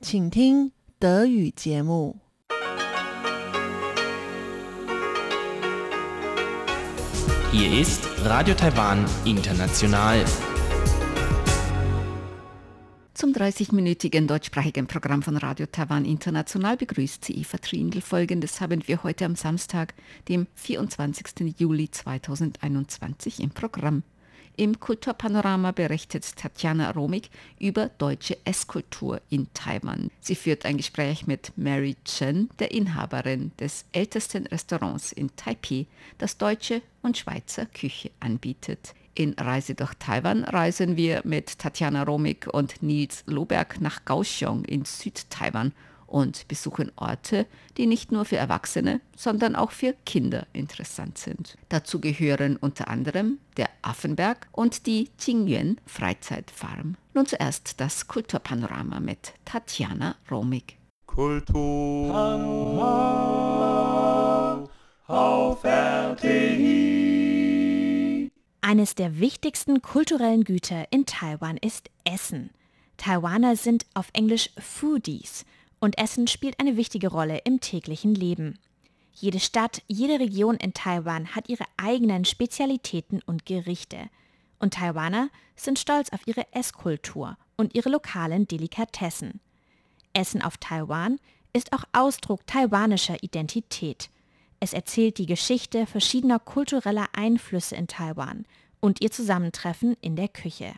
请听德语节目。 Hier ist Radio Taiwan International. Zum 30-minütigen deutschsprachigen Programm von Radio Taiwan International begrüßt sie Eva Trindl. Folgendes haben wir heute am Samstag, dem 24. Juli 2021 im Programm. Im Kulturpanorama berichtet Tatjana Romig über deutsche Esskultur in Taiwan. Sie führt ein Gespräch mit Mary Chen, der Inhaberin des ältesten Restaurants in Taipei, das deutsche und Schweizer Küche anbietet. In Reise durch Taiwan reisen wir mit Tatjana Romig und Nils Loberg nach Kaohsiung in Südtaiwan und besuchen Orte, die nicht nur für Erwachsene, sondern auch für Kinder interessant sind. Dazu gehören unter anderem der Affenberg und die Jingyuan Freizeitfarm. Nun zuerst das Kulturpanorama mit Tatjana Romig. Kultur auf RTI. Eines der wichtigsten kulturellen Güter in Taiwan ist Essen. Taiwaner sind auf Englisch Foodies und Essen spielt eine wichtige Rolle im täglichen Leben. Jede Stadt, jede Region in Taiwan hat ihre eigenen Spezialitäten und Gerichte. Und Taiwaner sind stolz auf ihre Esskultur und ihre lokalen Delikatessen. Essen auf Taiwan ist auch Ausdruck taiwanischer Identität. Es erzählt die Geschichte verschiedener kultureller Einflüsse in Taiwan und ihr Zusammentreffen in der Küche.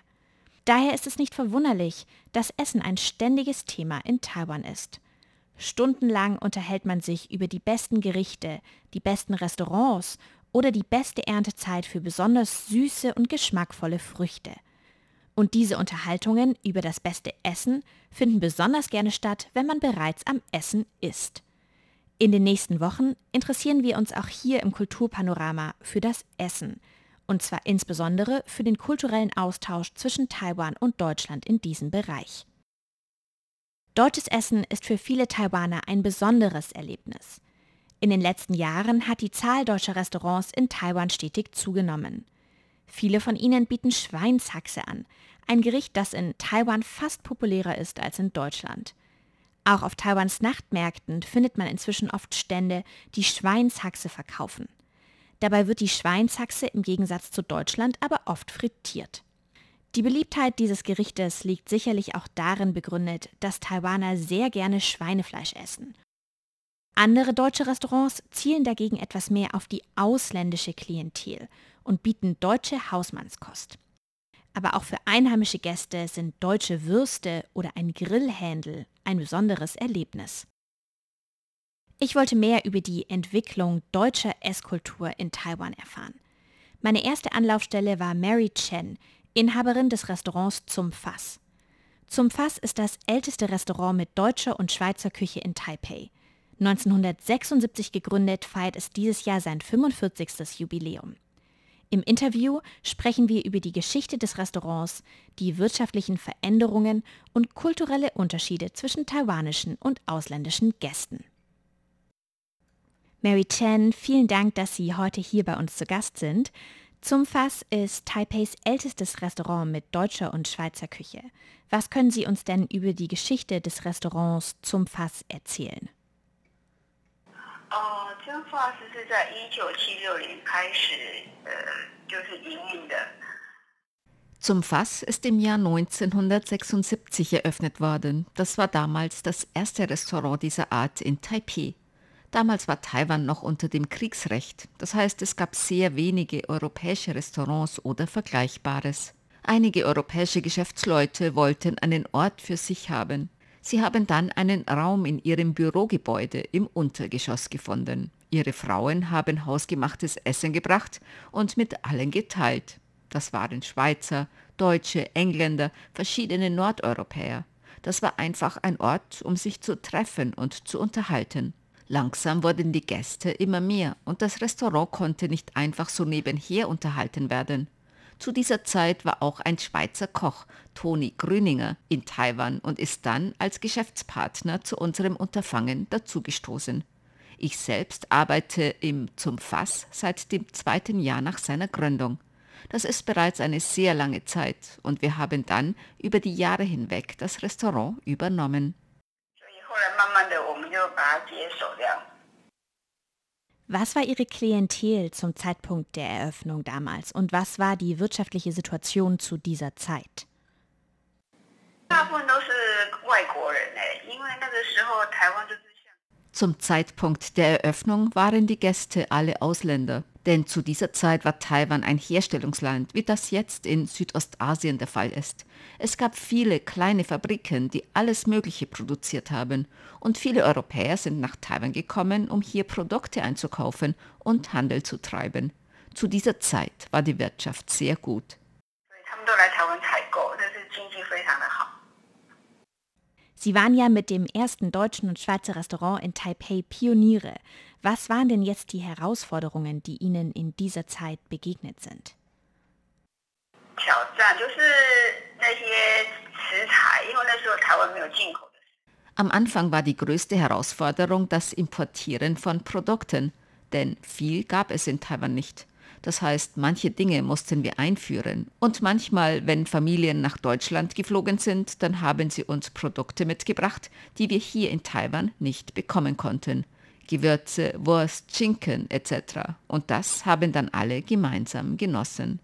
Daher ist es nicht verwunderlich, dass Essen ein ständiges Thema in Taiwan ist. Stundenlang unterhält man sich über die besten Gerichte, die besten Restaurants oder die beste Erntezeit für besonders süße und geschmackvolle Früchte. Und diese Unterhaltungen über das beste Essen finden besonders gerne statt, wenn man bereits am Essen ist. In den nächsten Wochen interessieren wir uns auch hier im Kulturpanorama für das Essen – und zwar insbesondere für den kulturellen Austausch zwischen Taiwan und Deutschland in diesem Bereich. Deutsches Essen ist für viele Taiwaner ein besonderes Erlebnis. In den letzten Jahren hat die Zahl deutscher Restaurants in Taiwan stetig zugenommen. Viele von ihnen bieten Schweinshaxe an, ein Gericht, das in Taiwan fast populärer ist als in Deutschland. Auch auf Taiwans Nachtmärkten findet man inzwischen oft Stände, die Schweinshaxe verkaufen. Dabei wird die Schweinshaxe im Gegensatz zu Deutschland aber oft frittiert. Die Beliebtheit dieses Gerichtes liegt sicherlich auch darin begründet, dass Taiwaner sehr gerne Schweinefleisch essen. Andere deutsche Restaurants zielen dagegen etwas mehr auf die ausländische Klientel und bieten deutsche Hausmannskost. Aber auch für einheimische Gäste sind deutsche Würste oder ein Grillhändel ein besonderes Erlebnis. Ich wollte mehr über die Entwicklung deutscher Esskultur in Taiwan erfahren. Meine erste Anlaufstelle war Mary Chen, Inhaberin des Restaurants Zum Fass. Zum Fass ist das älteste Restaurant mit deutscher und Schweizer Küche in Taipei. 1976 gegründet, feiert es dieses Jahr sein 45. Jubiläum. Im Interview sprechen wir über die Geschichte des Restaurants, die wirtschaftlichen Veränderungen und kulturelle Unterschiede zwischen taiwanischen und ausländischen Gästen. Mary Chen, vielen Dank, dass Sie heute hier bei uns zu Gast sind. Zum Fass ist Taipeis ältestes Restaurant mit deutscher und Schweizer Küche. Was können Sie uns denn über die Geschichte des Restaurants Zum Fass erzählen? 哦，这个 Fass 是在一九七六年开始，呃，就是营运的。 Zum Fass ist im Jahr 1976 eröffnet worden. Das war damals das erste Restaurant dieser Art in Taipei. Damals war Taiwan noch unter dem Kriegsrecht, das heißt es gab sehr wenige europäische Restaurants oder Vergleichbares. Einige europäische Geschäftsleute wollten einen Ort für sich haben. Sie haben dann einen Raum in ihrem Bürogebäude im Untergeschoss gefunden. Ihre Frauen haben hausgemachtes Essen gebracht und mit allen geteilt. Das waren Schweizer, Deutsche, Engländer, verschiedene Nordeuropäer. Das war einfach ein Ort, um sich zu treffen und zu unterhalten. Langsam wurden die Gäste immer mehr und das Restaurant konnte nicht einfach so nebenher unterhalten werden. Zu dieser Zeit war auch ein Schweizer Koch, Toni Grüninger, in Taiwan und ist dann als Geschäftspartner zu unserem Unterfangen dazugestoßen. Ich selbst arbeite im Zum Fass seit dem zweiten Jahr nach seiner Gründung. Das ist bereits eine sehr lange Zeit und wir haben dann über die Jahre hinweg das Restaurant übernommen. 把它接手这样。 Was war Ihre Klientel zum Zeitpunkt der Eröffnung damals und was war die wirtschaftliche Situation zu dieser Zeit? 大部分都是外国人哎，因为那个时候台湾就是像 Zum Zeitpunkt der Eröffnung waren die Gäste alle Ausländer, Denn zu dieser Zeit war Taiwan ein Herstellungsland, wie das jetzt in Südostasien der Fall ist. Es gab viele kleine Fabriken, die alles Mögliche produziert haben. Und viele Europäer sind nach Taiwan gekommen, um hier Produkte einzukaufen und Handel zu treiben. Zu dieser Zeit war die Wirtschaft sehr gut. Sie waren ja mit dem ersten deutschen und Schweizer Restaurant in Taipei Pioniere. Was waren denn jetzt die Herausforderungen, die Ihnen in dieser Zeit begegnet sind? Am Anfang war die größte Herausforderung das Importieren von Produkten, denn viel gab es in Taiwan nicht. Das heißt, manche Dinge mussten wir einführen. Und manchmal, wenn Familien nach Deutschland geflogen sind, dann haben sie uns Produkte mitgebracht, die wir hier in Taiwan nicht bekommen konnten. Gewürze, Wurst, Schinken etc. Und das haben dann alle gemeinsam genossen.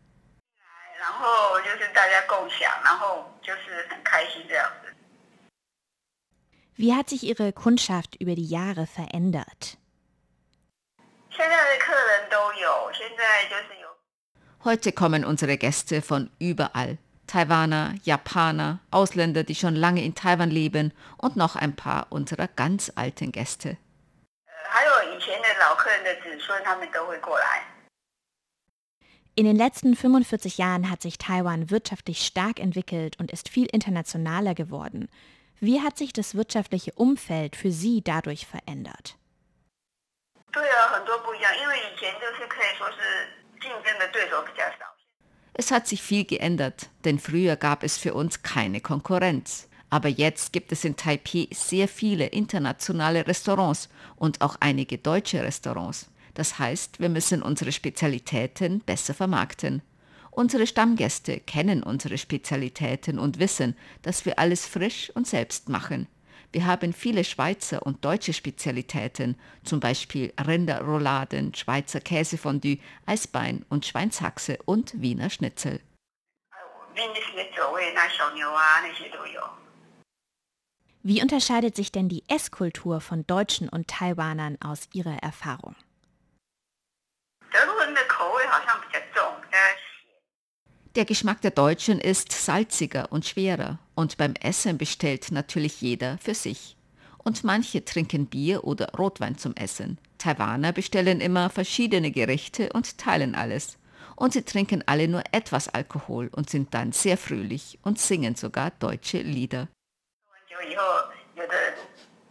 Wie hat sich Ihre Kundschaft über die Jahre verändert? Heute kommen unsere Gäste von überall. Taiwaner, Japaner, Ausländer, die schon lange in Taiwan leben und noch ein paar unserer ganz alten Gäste. 的子孙，他们都会过来。 In den letzten 45 Jahren hat sich Taiwan wirtschaftlich stark entwickelt und ist viel internationaler geworden. Wie hat sich das wirtschaftliche Umfeld für Sie dadurch verändert? 对啊，很多不一样，因为以前就是可以说是竞争的对手比较少。 Es hat sich viel geändert, denn früher gab es für uns keine Konkurrenz. Aber jetzt gibt es in Taipei sehr viele internationale Restaurants und auch einige deutsche Restaurants. Das heißt, wir müssen unsere Spezialitäten besser vermarkten. Unsere Stammgäste kennen unsere Spezialitäten und wissen, dass wir alles frisch und selbst machen. Wir haben viele Schweizer und deutsche Spezialitäten, zum Beispiel Rinderrouladen, Schweizer Käsefondue, Eisbein und Schweinshaxe und Wiener Schnitzel. 还有 wie unterscheidet sich denn die Esskultur von Deutschen und Taiwanern aus Ihrer Erfahrung? Der Geschmack der Deutschen ist salziger und schwerer und beim Essen bestellt natürlich jeder für sich. Und manche trinken Bier oder Rotwein zum Essen. Taiwaner bestellen immer verschiedene Gerichte und teilen alles. Und sie trinken alle nur etwas Alkohol und sind dann sehr fröhlich und singen sogar deutsche Lieder. 喝完酒以后，有的人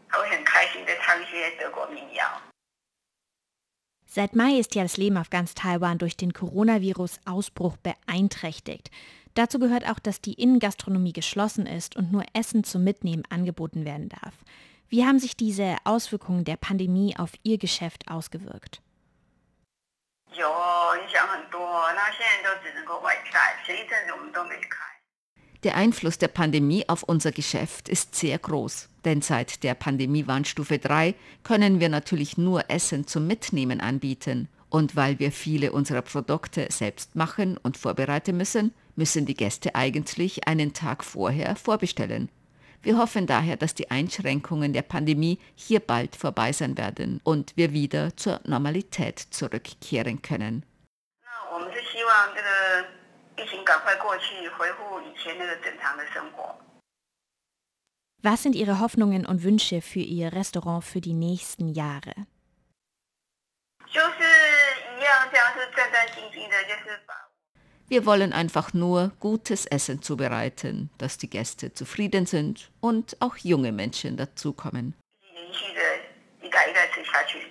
还会很开心的唱一些德国民谣。 Seit Mai ist ja das Leben auf ganz Taiwan durch den Coronavirus-Ausbruch beeinträchtigt. Dazu gehört auch, dass die Innengastronomie geschlossen ist und nur Essen zum Mitnehmen angeboten werden darf. Wie haben sich diese Auswirkungen der Pandemie auf Ihr Geschäft ausgewirkt? 有 der Einfluss der Pandemie auf unser Geschäft ist sehr groß, denn seit der Pandemiewarnstufe 3 können wir natürlich nur Essen zum Mitnehmen anbieten. Und weil wir viele unserer Produkte selbst machen und vorbereiten müssen, müssen die Gäste eigentlich einen Tag vorher vorbestellen. Wir hoffen daher, dass die Einschränkungen der Pandemie hier bald vorbei sein werden und wir wieder zur Normalität zurückkehren können. 那我们是希望这个疫情赶快过去，恢复以前那个正常的生活。 Was sind Ihre Hoffnungen und Wünsche für Ihr Restaurant für die nächsten Jahre? 就是一样，这样是战战兢兢的，就是把 Wir wollen einfach nur gutes Essen zubereiten, dass die Gäste zufrieden sind und auch junge Menschen dazukommen. 连续的一代一代吃下去。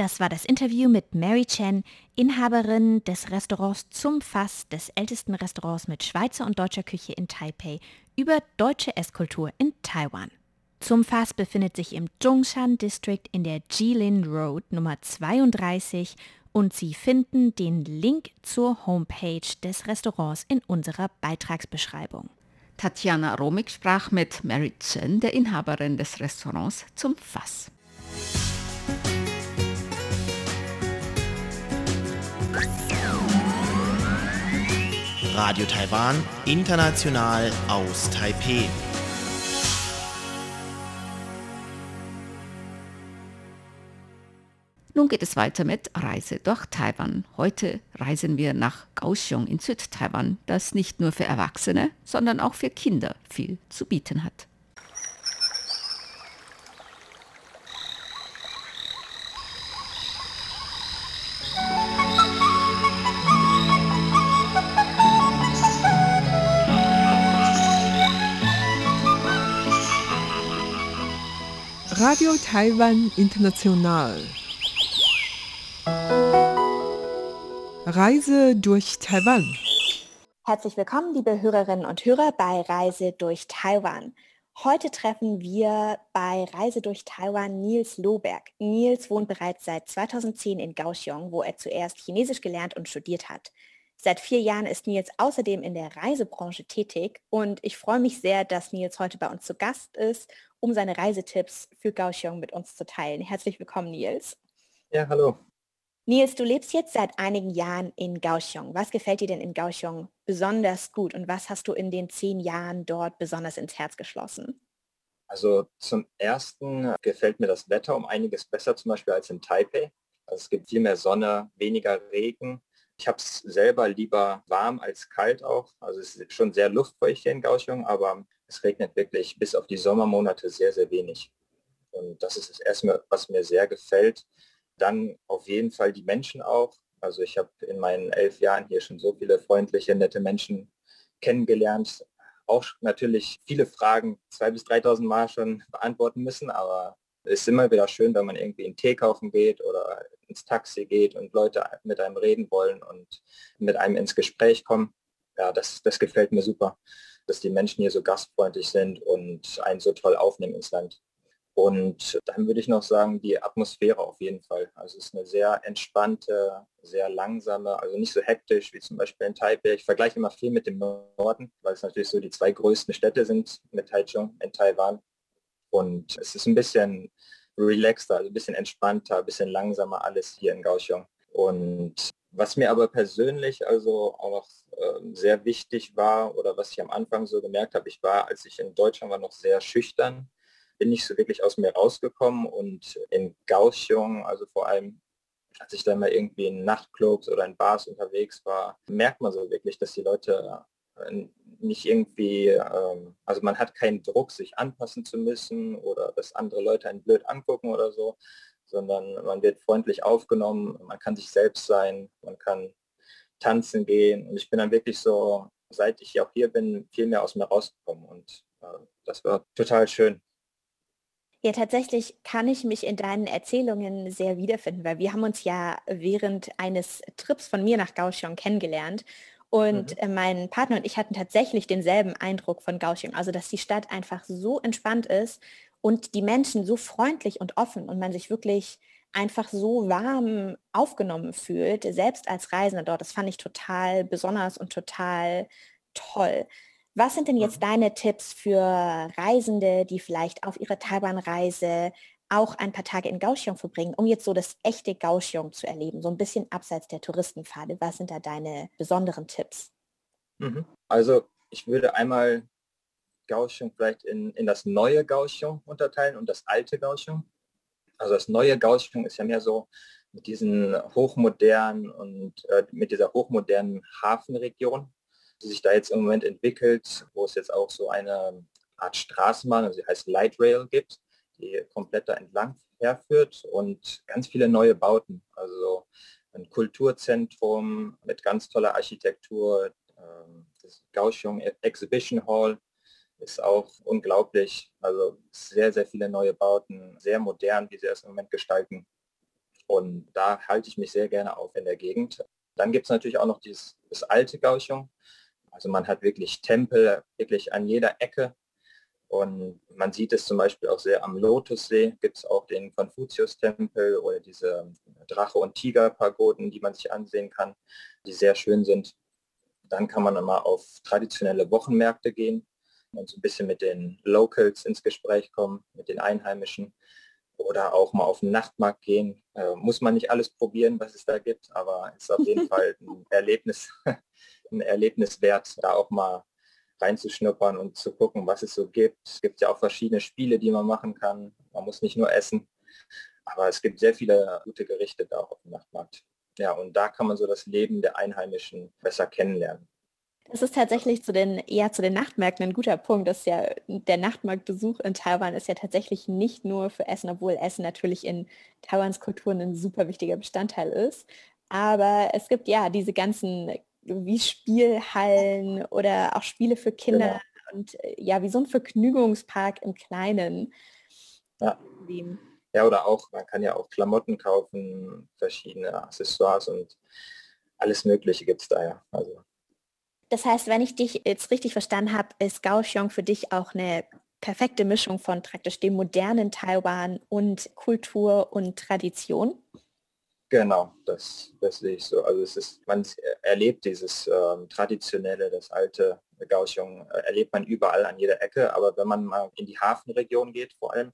Das war das Interview mit Mary Chen, Inhaberin des Restaurants Zum Fass, des ältesten Restaurants mit Schweizer und deutscher Küche in Taipei, über deutsche Esskultur in Taiwan. Zum Fass befindet sich im Zhongshan District in der Jilin Road Nummer 32 und Sie finden den Link zur Homepage des Restaurants in unserer Beitragsbeschreibung. Tatjana Romig sprach mit Mary Chen, der Inhaberin des Restaurants, zum Fass. Radio Taiwan, international aus Taipeh. Nun geht es weiter mit Reise durch Taiwan. Heute reisen wir nach Kaohsiung in Südtaiwan, das nicht nur für Erwachsene, sondern auch für Kinder viel zu bieten hat. Radio Taiwan International. Reise durch Taiwan. Herzlich willkommen, liebe Hörerinnen und Hörer bei Reise durch Taiwan. Heute treffen wir bei Reise durch Taiwan Nils Lohberg. Nils wohnt bereits seit 2010 in Kaohsiung, wo er zuerst Chinesisch gelernt und studiert hat. Seit vier Jahren ist Nils außerdem in der Reisebranche tätig und ich freue mich sehr, dass Nils heute bei uns zu Gast ist, um seine Reisetipps für Kaohsiung mit uns zu teilen. Herzlich willkommen, Nils. Ja, hallo. Nils, du lebst jetzt seit einigen Jahren in Kaohsiung. Was gefällt dir denn in Kaohsiung besonders gut und was hast du in den zehn Jahren dort besonders ins Herz geschlossen? Also zum Ersten gefällt mir das Wetter um einiges besser, zum Beispiel als in Taipei. Also es gibt viel mehr Sonne, weniger Regen ich habe es selber lieber warm als kalt auch. Also es ist schon sehr luftfeucht hier in Kaohsiung, aber es regnet wirklich bis auf die Sommermonate sehr, sehr wenig. Und das ist das Erste, was mir sehr gefällt. Dann auf jeden Fall die Menschen auch. Also ich habe in meinen elf Jahren hier schon so viele freundliche, nette Menschen kennengelernt. Auch natürlich viele Fragen zwei bis 3.000 Mal schon beantworten müssen, aber ist immer wieder schön, wenn man irgendwie einen Tee kaufen geht oder ins Taxi geht und Leute mit einem reden wollen und mit einem ins Gespräch kommen. Ja, das, das gefällt mir super, dass die Menschen hier so gastfreundlich sind und einen so toll aufnehmen ins Land. Und dann würde ich noch sagen, die Atmosphäre auf jeden Fall. Also es ist eine sehr entspannte, sehr langsame, also nicht so hektisch wie zum Beispiel in Taipei. Ich vergleiche immer viel mit dem Norden, weil es natürlich so die zwei größten Städte sind mit Taichung in Taiwan. Und es ist ein bisschen relaxter, also ein bisschen entspannter, ein bisschen langsamer alles hier in Kaohsiung. Und was mir aber persönlich also auch noch äh, sehr wichtig war oder was ich am Anfang so gemerkt habe, ich war, als ich in Deutschland war, noch sehr schüchtern, bin nicht so wirklich aus mir rausgekommen und in Kaohsiung, also vor allem als ich dann mal irgendwie in Nachtclubs oder in Bars unterwegs war, merkt man so wirklich, dass die Leute nicht irgendwie, ähm, also man hat keinen Druck, sich anpassen zu müssen oder dass andere Leute einen blöd angucken oder so, sondern man wird freundlich aufgenommen, man kann sich selbst sein, man kann tanzen gehen und ich bin dann wirklich so, seit ich auch hier bin, viel mehr aus mir rausgekommen und äh, das war total schön. Ja, tatsächlich kann ich mich in deinen Erzählungen sehr wiederfinden, weil wir haben uns ja während eines Trips von mir nach Kaohsiung kennengelernt und mhm. Äh, mein Partner und ich hatten tatsächlich denselben Eindruck von Kaohsiung, also dass die Stadt einfach so entspannt ist und die Menschen so freundlich und offen und man sich wirklich einfach so warm aufgenommen fühlt, selbst als Reisender dort. Das fand ich total besonders und total toll. Was sind denn jetzt mhm. deine Tipps für Reisende, die vielleicht auf ihrer Taiwan-Reise auch ein paar Tage in Kaohsiung verbringen, um jetzt so das echte Kaohsiung zu erleben, so ein bisschen abseits der Touristenpfade. Was sind da deine besonderen Tipps? Mhm. Also ich würde einmal Kaohsiung vielleicht in, in das neue Kaohsiung unterteilen und das alte Kaohsiung. Also das neue Kaohsiung ist ja mehr so mit diesen hochmodernen und äh, mit dieser hochmodernen Hafenregion, die sich da jetzt im Moment entwickelt, wo es jetzt auch so eine Art Straßenbahn, also sie heißt Light Rail gibt, die komplett da entlang herführt und ganz viele neue Bauten. Also ein Kulturzentrum mit ganz toller Architektur. Ähm, das Kaohsiung Exhibition Hall ist auch unglaublich. Also sehr, sehr viele neue Bauten, sehr modern, wie sie es im Moment gestalten. Und da halte ich mich sehr gerne auf in der Gegend. Dann gibt es natürlich auch noch dieses, das alte Kaohsiung. Also man hat wirklich Tempel, wirklich an jeder Ecke und man sieht es zum Beispiel auch sehr am Lotussee, gibt es auch den Konfuzius-Tempel oder diese Drache- und Tiger-Pagoden, die man sich ansehen kann, die sehr schön sind. Dann kann man mal auf traditionelle Wochenmärkte gehen. und so ein bisschen mit den Locals ins Gespräch kommen, mit den Einheimischen oder auch mal auf den Nachtmarkt gehen. Äh, muss man nicht alles probieren, was es da gibt, aber ist auf jeden Fall ein Erlebnis, ein Erlebnis wert, da auch mal reinzuschnuppern und zu gucken, was es so gibt. Es gibt ja auch verschiedene Spiele, die man machen kann. Man muss nicht nur essen, aber es gibt sehr viele gute Gerichte da auch auf dem Nachtmarkt. Ja, und da kann man so das Leben der Einheimischen besser kennenlernen. Das ist tatsächlich zu den, eher zu den Nachtmärkten ein guter Punkt. dass ja, der Nachtmarktbesuch in Taiwan ist ja tatsächlich nicht nur für Essen, obwohl Essen natürlich in Taiwans Kultur ein super wichtiger Bestandteil ist. Aber es gibt ja diese ganzen wie Spielhallen oder auch Spiele für Kinder genau. und äh, ja, wie so ein Vergnügungspark im Kleinen. Ja. ja, oder auch, man kann ja auch Klamotten kaufen, verschiedene Accessoires und alles Mögliche gibt es da ja. Also das heißt, wenn ich dich jetzt richtig verstanden habe, ist Kaohsiung für dich auch eine perfekte Mischung von praktisch dem modernen Taiwan und Kultur und Tradition. Genau, das, das sehe ich so. Also es ist, man erlebt dieses ähm, traditionelle, das alte Kaohsiung, äh, erlebt man überall an jeder Ecke, aber wenn man mal in die Hafenregion geht vor allem,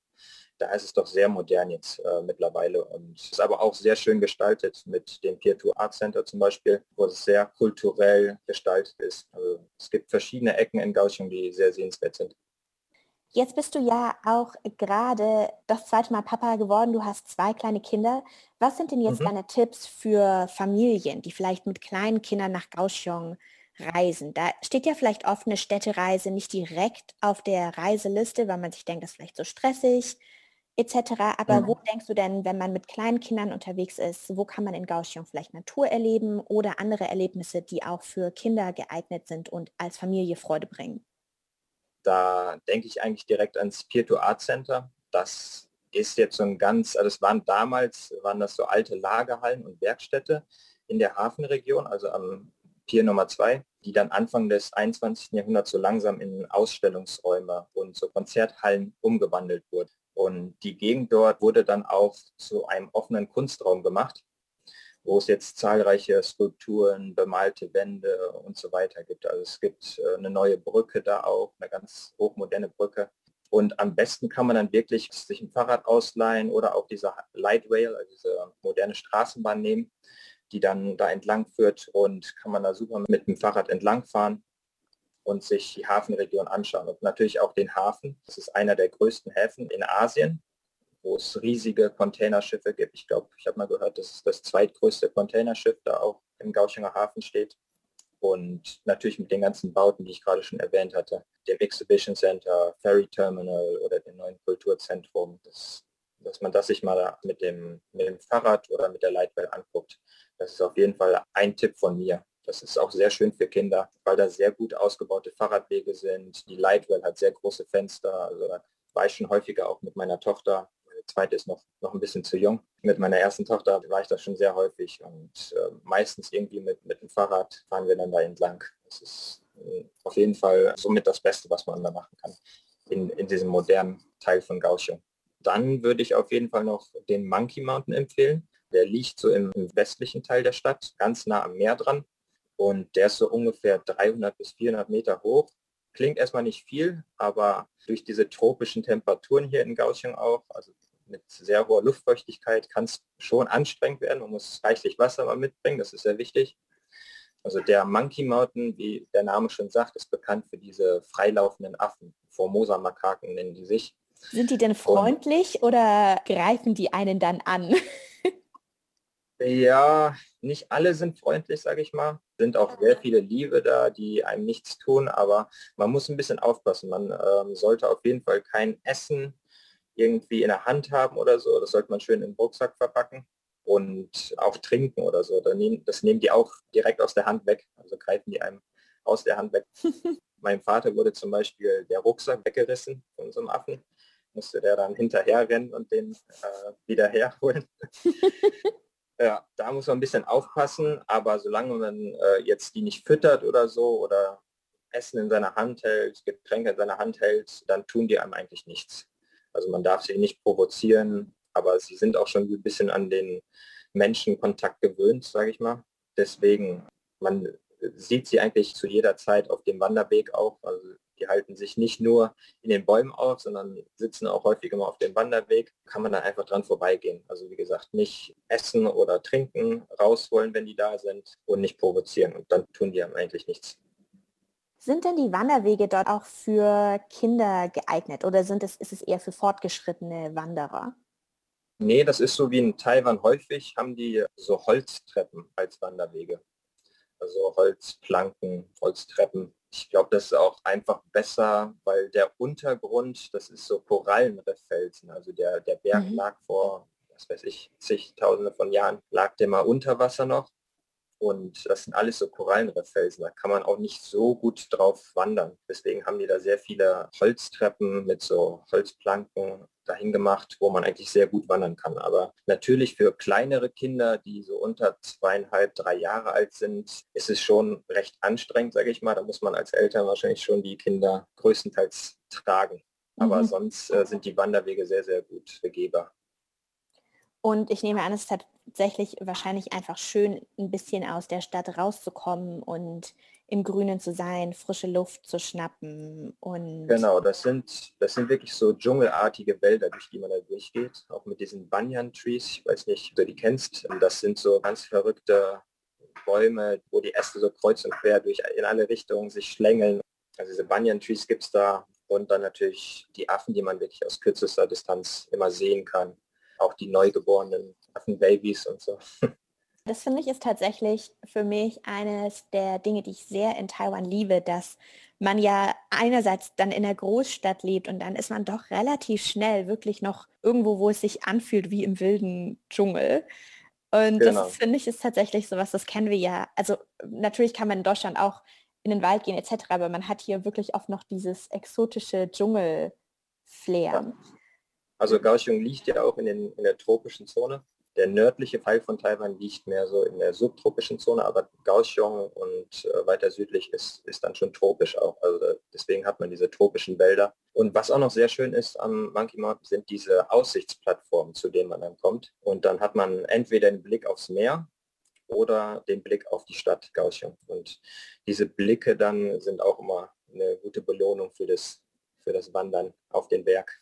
da ist es doch sehr modern jetzt äh, mittlerweile und ist aber auch sehr schön gestaltet mit dem Peer-to Art Center zum Beispiel, wo es sehr kulturell gestaltet ist. Also es gibt verschiedene Ecken in Kaohsiung, die sehr sehenswert sind. Jetzt bist du ja auch gerade das zweite Mal Papa geworden. Du hast zwei kleine Kinder. Was sind denn jetzt mhm. deine Tipps für Familien, die vielleicht mit kleinen Kindern nach Kaohsiung reisen? Da steht ja vielleicht oft eine Städtereise nicht direkt auf der Reiseliste, weil man sich denkt, das ist vielleicht so stressig etc. Aber mhm. wo denkst du denn, wenn man mit kleinen Kindern unterwegs ist, wo kann man in Kaohsiung vielleicht Natur erleben oder andere Erlebnisse, die auch für Kinder geeignet sind und als Familie Freude bringen? Da denke ich eigentlich direkt ans Peer-to-Art Center. Das ist jetzt so ein ganz, also es waren damals, waren das so alte Lagerhallen und Werkstätte in der Hafenregion, also am Pier Nummer 2, die dann Anfang des 21. Jahrhunderts so langsam in Ausstellungsräume und so Konzerthallen umgewandelt wurden. Und die Gegend dort wurde dann auch zu einem offenen Kunstraum gemacht, wo es jetzt zahlreiche Skulpturen, bemalte Wände und so weiter gibt. Also es gibt äh, eine neue Brücke da auch, eine ganz hochmoderne Brücke. Und am besten kann man dann wirklich sich ein Fahrrad ausleihen oder auch diese Light Rail, also diese moderne Straßenbahn nehmen, die dann da entlang führt und kann man da super mit dem Fahrrad entlang fahren und sich die Hafenregion anschauen. Und natürlich auch den Hafen. Das ist einer der größten Häfen in Asien, wo es riesige Containerschiffe gibt. Ich glaube, ich habe mal gehört, dass das zweitgrößte Containerschiff da auch im Gauchinger Hafen steht. Und natürlich mit den ganzen Bauten, die ich gerade schon erwähnt hatte, dem Exhibition Center, Ferry Terminal oder dem neuen Kulturzentrum, das, dass man das sich mal mit dem, mit dem Fahrrad oder mit der Lightwell anguckt. Das ist auf jeden Fall ein Tipp von mir. Das ist auch sehr schön für Kinder, weil da sehr gut ausgebaute Fahrradwege sind. Die Lightwell hat sehr große Fenster. Also da war ich schon häufiger auch mit meiner Tochter. Zweite ist noch, noch ein bisschen zu jung. Mit meiner ersten Tochter war ich da schon sehr häufig und äh, meistens irgendwie mit, mit dem Fahrrad fahren wir dann da entlang. Das ist äh, auf jeden Fall somit das Beste, was man da machen kann in, in diesem modernen Teil von Kaohsiung. Dann würde ich auf jeden Fall noch den Monkey Mountain empfehlen. Der liegt so im, westlichen Teil der Stadt, ganz nah am Meer dran. Und der ist so ungefähr 300 bis 400 Meter hoch. Klingt erstmal nicht viel, aber durch diese tropischen Temperaturen hier in Kaohsiung auch, also mit sehr hoher Luftfeuchtigkeit, kann es schon anstrengend werden. Man muss reichlich Wasser mal mitbringen, das ist sehr wichtig. Also der Monkey Mountain, wie der Name schon sagt, ist bekannt für diese freilaufenden Affen. Formosa-Makaken nennen die sich. Sind die denn freundlich Und, oder greifen die einen dann an? Ja, nicht alle sind freundlich, sage ich mal. Sind auch sehr viele Liebe da, die einem nichts tun, aber man muss ein bisschen aufpassen. Man ähm, sollte auf jeden Fall kein Essen irgendwie in der Hand haben oder so. Das sollte man schön im Rucksack verpacken und auch trinken oder so. Das nehmen die auch direkt aus der Hand weg. Also greifen die einem aus der Hand weg. Meinem Vater wurde zum Beispiel der Rucksack weggerissen von so einem Affen. Musste der dann hinterher rennen und den äh, wieder herholen. Ja, da muss man ein bisschen aufpassen, aber solange man äh, jetzt die nicht füttert oder so oder Essen in seiner Hand hält, Getränke in seiner Hand hält, dann tun die einem eigentlich nichts. Also man darf sie nicht provozieren, aber sie sind auch schon ein bisschen an den Menschenkontakt gewöhnt, sage ich mal. Deswegen, man sieht sie eigentlich zu jeder Zeit auf dem Wanderweg auch. Also Die halten sich nicht nur in den Bäumen auf, sondern sitzen auch häufiger mal auf dem Wanderweg. Kann man dann einfach dran vorbeigehen. Also wie gesagt, nicht essen oder trinken, rausholen, wenn die da sind und nicht provozieren. Und dann tun die einem eigentlich nichts. Sind denn die Wanderwege dort auch für Kinder geeignet oder sind es, ist es eher für fortgeschrittene Wanderer? Nee, das ist so wie in Taiwan häufig, haben die so Holztreppen als Wanderwege. Also Holzplanken, Holztreppen. Ich glaube, das ist auch einfach besser, weil der Untergrund, das ist so Korallenrifffelsen. Also der, der Berg mhm. lag vor, was weiß ich, zigtausende von Jahren, lag der mal unter Wasser noch. Und das sind alles so Korallenrifffelsen. Da kann man auch nicht so gut drauf wandern. Deswegen haben die da sehr viele Holztreppen mit so Holzplanken dahin gemacht, wo man eigentlich sehr gut wandern kann. Aber natürlich für kleinere Kinder, die so unter zweieinhalb, drei Jahre alt sind, ist es schon recht anstrengend, sage ich mal. Da muss man als Eltern wahrscheinlich schon die Kinder größtenteils tragen. Aber mhm. sonst äh, sind die Wanderwege sehr, sehr gut begehbar. Und ich nehme an, es ist tatsächlich wahrscheinlich einfach schön, ein bisschen aus der Stadt rauszukommen und im Grünen zu sein, frische Luft zu schnappen und genau, das sind das sind wirklich so dschungelartige Wälder, durch die man da durchgeht, auch mit diesen Banyan Trees. Ich weiß nicht, ob du die kennst. Das sind so ganz verrückte Bäume, wo die Äste so kreuz und quer durch in alle Richtungen sich schlängeln. Also diese Banyan Trees gibt es da und dann natürlich die Affen, die man wirklich aus kürzester Distanz immer sehen kann auch die neugeborenen Affenbabys und so. Das finde ich ist tatsächlich für mich eines der Dinge, die ich sehr in Taiwan liebe, dass man ja einerseits dann in der Großstadt lebt und dann ist man doch relativ schnell wirklich noch irgendwo, wo es sich anfühlt wie im wilden Dschungel. Und genau. das finde ich ist tatsächlich sowas, das kennen wir ja. Also natürlich kann man in Deutschland auch in den Wald gehen etc., aber man hat hier wirklich oft noch dieses exotische Dschungel-Flair. Ja. Also Kaohsiung liegt ja auch in, den, in der tropischen Zone. Der nördliche Teil von Taiwan liegt mehr so in der subtropischen Zone, aber Kaohsiung und äh, weiter südlich ist, ist dann schon tropisch auch. Also deswegen hat man diese tropischen Wälder. Und was auch noch sehr schön ist am Monkey Mountain sind diese Aussichtsplattformen, zu denen man dann kommt. Und dann hat man entweder den Blick aufs Meer oder den Blick auf die Stadt Kaohsiung. Und diese Blicke dann sind auch immer eine gute Belohnung für das, für das Wandern auf den Berg.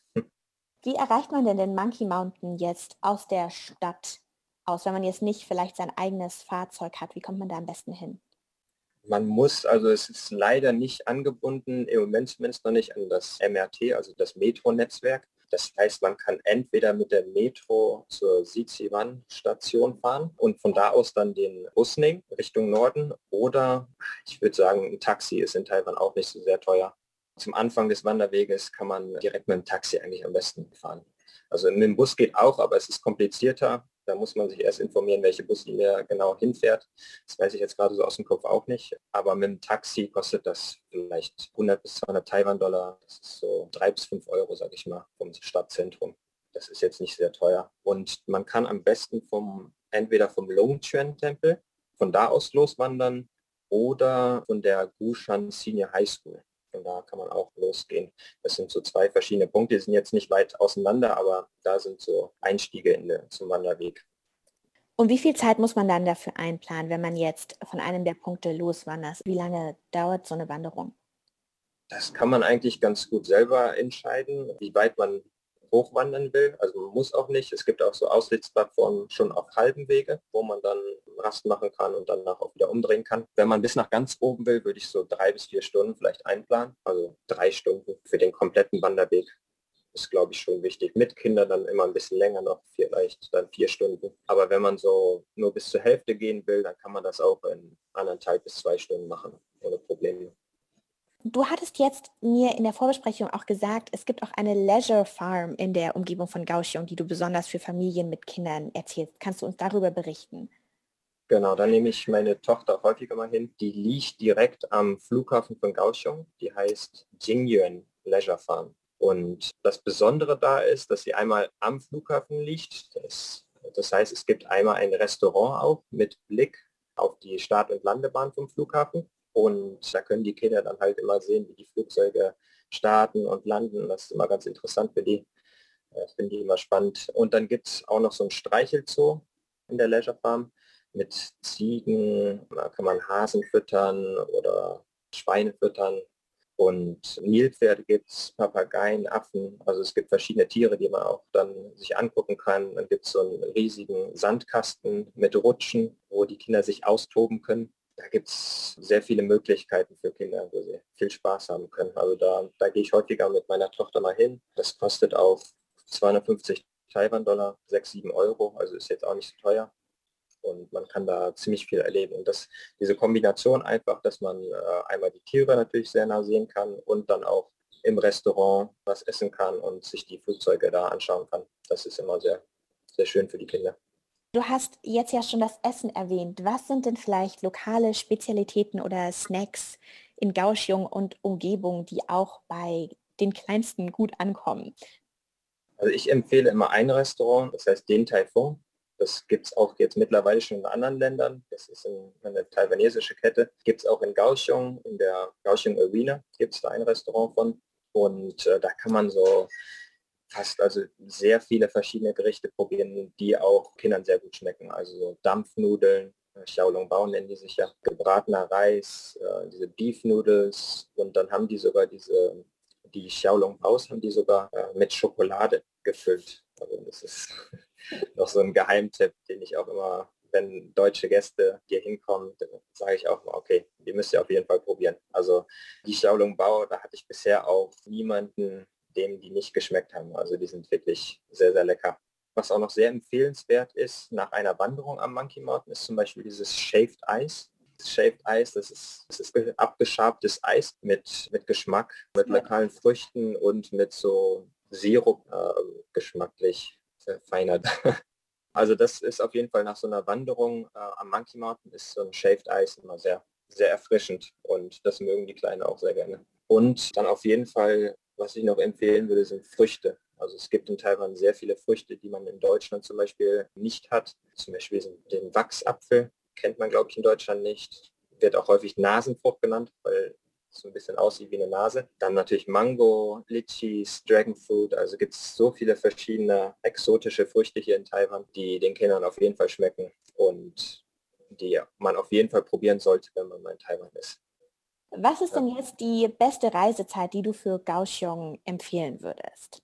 Wie erreicht man denn den Monkey Mountain jetzt aus der Stadt aus, wenn man jetzt nicht vielleicht sein eigenes Fahrzeug hat? Wie kommt man da am besten hin? Man muss, also es ist leider nicht angebunden, im Moment zumindest noch nicht an das MRT, also das Metro-Netzwerk. Das heißt, man kann entweder mit der Metro zur Siziwan-Station fahren und von da aus dann den Bus nehmen Richtung Norden oder ich würde sagen, ein Taxi ist in Taiwan auch nicht so sehr teuer. Zum Anfang des Wanderweges kann man direkt mit dem Taxi eigentlich am besten fahren. Also mit dem Bus geht auch, aber es ist komplizierter. Da muss man sich erst informieren, welche Buslinie genau hinfährt. Das weiß ich jetzt gerade so aus dem Kopf auch nicht. Aber mit dem Taxi kostet das vielleicht 100 bis 200 Taiwan-Dollar. Das ist so drei bis fünf Euro, sage ich mal, vom Stadtzentrum. Das ist jetzt nicht sehr teuer. Und man kann am besten vom entweder vom Longchuan-Tempel von da aus loswandern oder von der Gushan Senior High School. Von da kann man auch losgehen. Das sind so zwei verschiedene Punkte, die sind jetzt nicht weit auseinander, aber da sind so Einstiege in der, zum Wanderweg. Und wie viel Zeit muss man dann dafür einplanen, wenn man jetzt von einem der Punkte loswandert? Wie lange dauert so eine Wanderung? Das kann man eigentlich ganz gut selber entscheiden, wie weit man hochwandern will. Also man muss auch nicht. Es gibt auch so Aussichtsplattformen schon auf halben Wege, wo man dann Rast machen kann und danach auch wieder umdrehen kann. Wenn man bis nach ganz oben will, würde ich so drei bis vier Stunden vielleicht einplanen. Also drei Stunden für den kompletten Wanderweg ist, glaube ich, schon wichtig. Mit Kindern dann immer ein bisschen länger noch, vielleicht dann vier Stunden. Aber wenn man so nur bis zur Hälfte gehen will, dann kann man das auch in anderthalb bis zwei Stunden machen, ohne Probleme. Du hattest jetzt mir in der Vorbesprechung auch gesagt, es gibt auch eine Leisure Farm in der Umgebung von Kaohsiung, die du besonders für Familien mit Kindern erzählst. Kannst du uns darüber berichten? Genau, da nehme ich meine Tochter häufiger mal hin. Die liegt direkt am Flughafen von Kaohsiung. Die heißt Jingyuan Leisure Farm. Und das Besondere da ist, dass sie einmal am Flughafen liegt. Das, das heißt, es gibt einmal ein Restaurant auch mit Blick auf die Start- und Landebahn vom Flughafen. Und da können die Kinder dann halt immer sehen, wie die Flugzeuge starten und landen. Das ist immer ganz interessant für die. Das finde ich immer spannend. Und dann gibt es auch noch so ein Streichelzoo in der Leisure Farm mit Ziegen. Da kann man Hasen füttern oder Schweine füttern. Und Nilpferde gibt es, Papageien, Affen, also es gibt verschiedene Tiere, die man auch dann sich angucken kann. Dann gibt es so einen riesigen Sandkasten mit Rutschen, wo die Kinder sich austoben können. Da gibt es sehr viele Möglichkeiten für Kinder, wo sie viel Spaß haben können. Also da, da gehe ich häufiger mit meiner Tochter mal hin. Das kostet auch 250 Taiwan-Dollar, 6, 7 Euro, also ist jetzt auch nicht so teuer und man kann da ziemlich viel erleben. Und das, diese Kombination einfach, dass man äh, einmal die Tiere natürlich sehr nah sehen kann und dann auch im Restaurant was essen kann und sich die Flugzeuge da anschauen kann, das ist immer sehr, sehr schön für die Kinder. Du hast jetzt ja schon das Essen erwähnt. Was sind denn vielleicht lokale Spezialitäten oder Snacks in Kaohsiung und Umgebung, die auch bei den Kleinsten gut ankommen? Also ich empfehle immer ein Restaurant, das heißt den Taifun. Das gibt es auch jetzt mittlerweile schon in anderen Ländern. Das ist eine taiwanesische Kette. Gibt es auch in Kaohsiung, in der Kaohsiung Arena gibt es da ein Restaurant von. Und äh, da kann man so fast also sehr viele verschiedene Gerichte probieren, die auch Kindern sehr gut schmecken. Also so Dampfnudeln, äh, Xiaolong Bao nennen die sich ja, gebratener Reis, äh, diese Beef Noodles und dann haben die sogar diese, die Xiaolong Baos haben die sogar äh, mit Schokolade gefüllt. Also das ist noch so ein Geheimtipp, den ich auch immer, wenn deutsche Gäste hier hinkommen, sage ich auch mal, okay, die müsst ihr auf jeden Fall probieren. Also die Xiaolong Bao, da hatte ich bisher auch niemanden, dem die nicht geschmeckt haben. Also die sind wirklich sehr, sehr lecker. Was auch noch sehr empfehlenswert ist nach einer Wanderung am Monkey Mountain, ist zum Beispiel dieses Shaved Ice. Das Shaved Eis, das ist, das ist abgeschabtes Eis mit, mit Geschmack, mit lokalen Früchten und mit so Sirup äh, geschmacklich verfeinert. Also das ist auf jeden Fall nach so einer Wanderung äh, am Monkey Mountain ist so ein Shaved Ice immer sehr, sehr erfrischend und das mögen die Kleinen auch sehr gerne. Und dann auf jeden Fall, was ich noch empfehlen würde, sind Früchte. Also es gibt in Taiwan sehr viele Früchte, die man in Deutschland zum Beispiel nicht hat. Zum Beispiel den Wachsapfel, kennt man glaube ich in Deutschland nicht. Wird auch häufig Nasenfrucht genannt, weil so ein bisschen aussieht wie eine Nase. Dann natürlich Mango, Litchis, Dragonfruit, also gibt es so viele verschiedene exotische Früchte hier in Taiwan, die den Kindern auf jeden Fall schmecken und die man auf jeden Fall probieren sollte, wenn man mal in Taiwan ist. Was ist denn jetzt die beste Reisezeit, die du für Kaohsiung empfehlen würdest?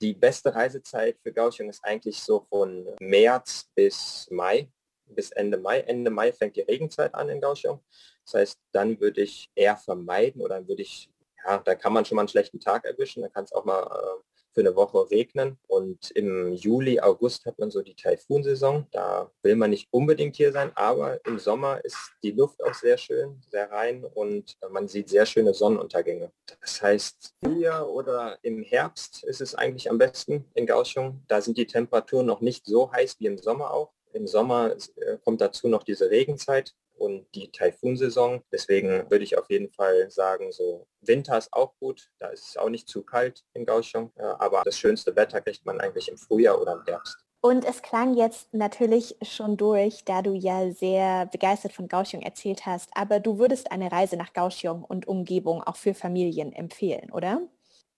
Die beste Reisezeit für Kaohsiung ist eigentlich so von März bis Mai, bis Ende Mai. Ende Mai fängt die Regenzeit an in Kaohsiung. Das heißt, dann würde ich eher vermeiden oder würde ich, ja, da kann man schon mal einen schlechten Tag erwischen, da kann es auch mal äh, für eine Woche regnen. Und im Juli, August hat man so die Taifunsaison. Da will man nicht unbedingt hier sein, aber im Sommer ist die Luft auch sehr schön, sehr rein und man sieht sehr schöne Sonnenuntergänge. Das heißt, hier oder im Herbst ist es eigentlich am besten in Kaohsiung. Da sind die Temperaturen noch nicht so heiß wie im Sommer auch. Im Sommer äh, kommt dazu noch diese Regenzeit und die Taifunsaison. Deswegen würde ich auf jeden Fall sagen, so Winter ist auch gut, da ist es auch nicht zu kalt in Kaohsiung, aber das schönste Wetter kriegt man eigentlich im Frühjahr oder im Herbst. Und es klang jetzt natürlich schon durch, da du ja sehr begeistert von Kaohsiung erzählt hast, aber du würdest eine Reise nach Kaohsiung und Umgebung auch für Familien empfehlen, oder?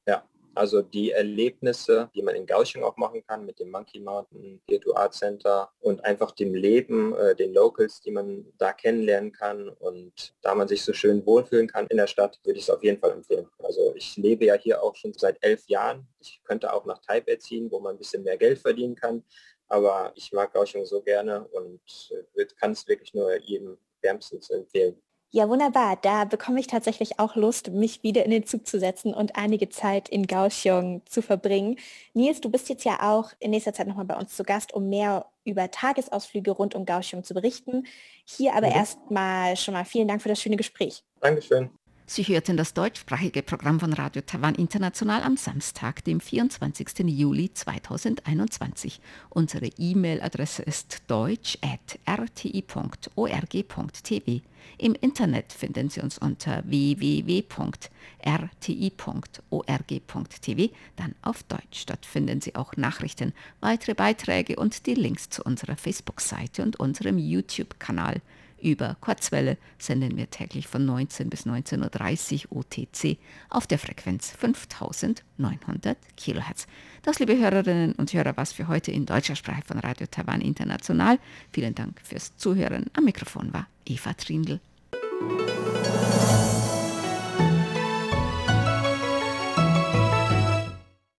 Ja, also die Erlebnisse, die man in Kaohsiung auch machen kann mit dem Monkey Mountain, Virtu Art Center und einfach dem Leben, äh, den Locals, die man da kennenlernen kann und da man sich so schön wohlfühlen kann in der Stadt, würde ich es auf jeden Fall empfehlen. Also ich lebe ja hier auch schon seit elf Jahren. Ich könnte auch nach Taipei ziehen, wo man ein bisschen mehr Geld verdienen kann. Aber ich mag Kaohsiung so gerne und äh, kann es wirklich nur jedem wärmstens empfehlen. Ja, wunderbar. Da bekomme ich tatsächlich auch Lust, mich wieder in den Zug zu setzen und einige Zeit in Kaohsiung zu verbringen. Nils, du bist jetzt ja auch in nächster Zeit nochmal bei uns zu Gast, um mehr über Tagesausflüge rund um Kaohsiung zu berichten. Hier aber mhm. erstmal schon mal vielen Dank für das schöne Gespräch. Dankeschön. Sie hörten das deutschsprachige Programm von Radio Taiwan International am Samstag, dem 24. Juli 2021. Unsere E-Mail-Adresse ist deutsch.rti.org.tv. Im Internet finden Sie uns unter www.rti.org.tv, dann auf Deutsch. Dort finden Sie auch Nachrichten, weitere Beiträge und die Links zu unserer Facebook-Seite und unserem YouTube-Kanal. Über Kurzwelle senden wir täglich von 19 bis 19.30 Uhr UTC auf der Frequenz 5900 kHz. Das, liebe Hörerinnen und Hörer, was für heute in deutscher Sprache von Radio Taiwan International. Vielen Dank fürs Zuhören. Am Mikrofon war Eva Trindl.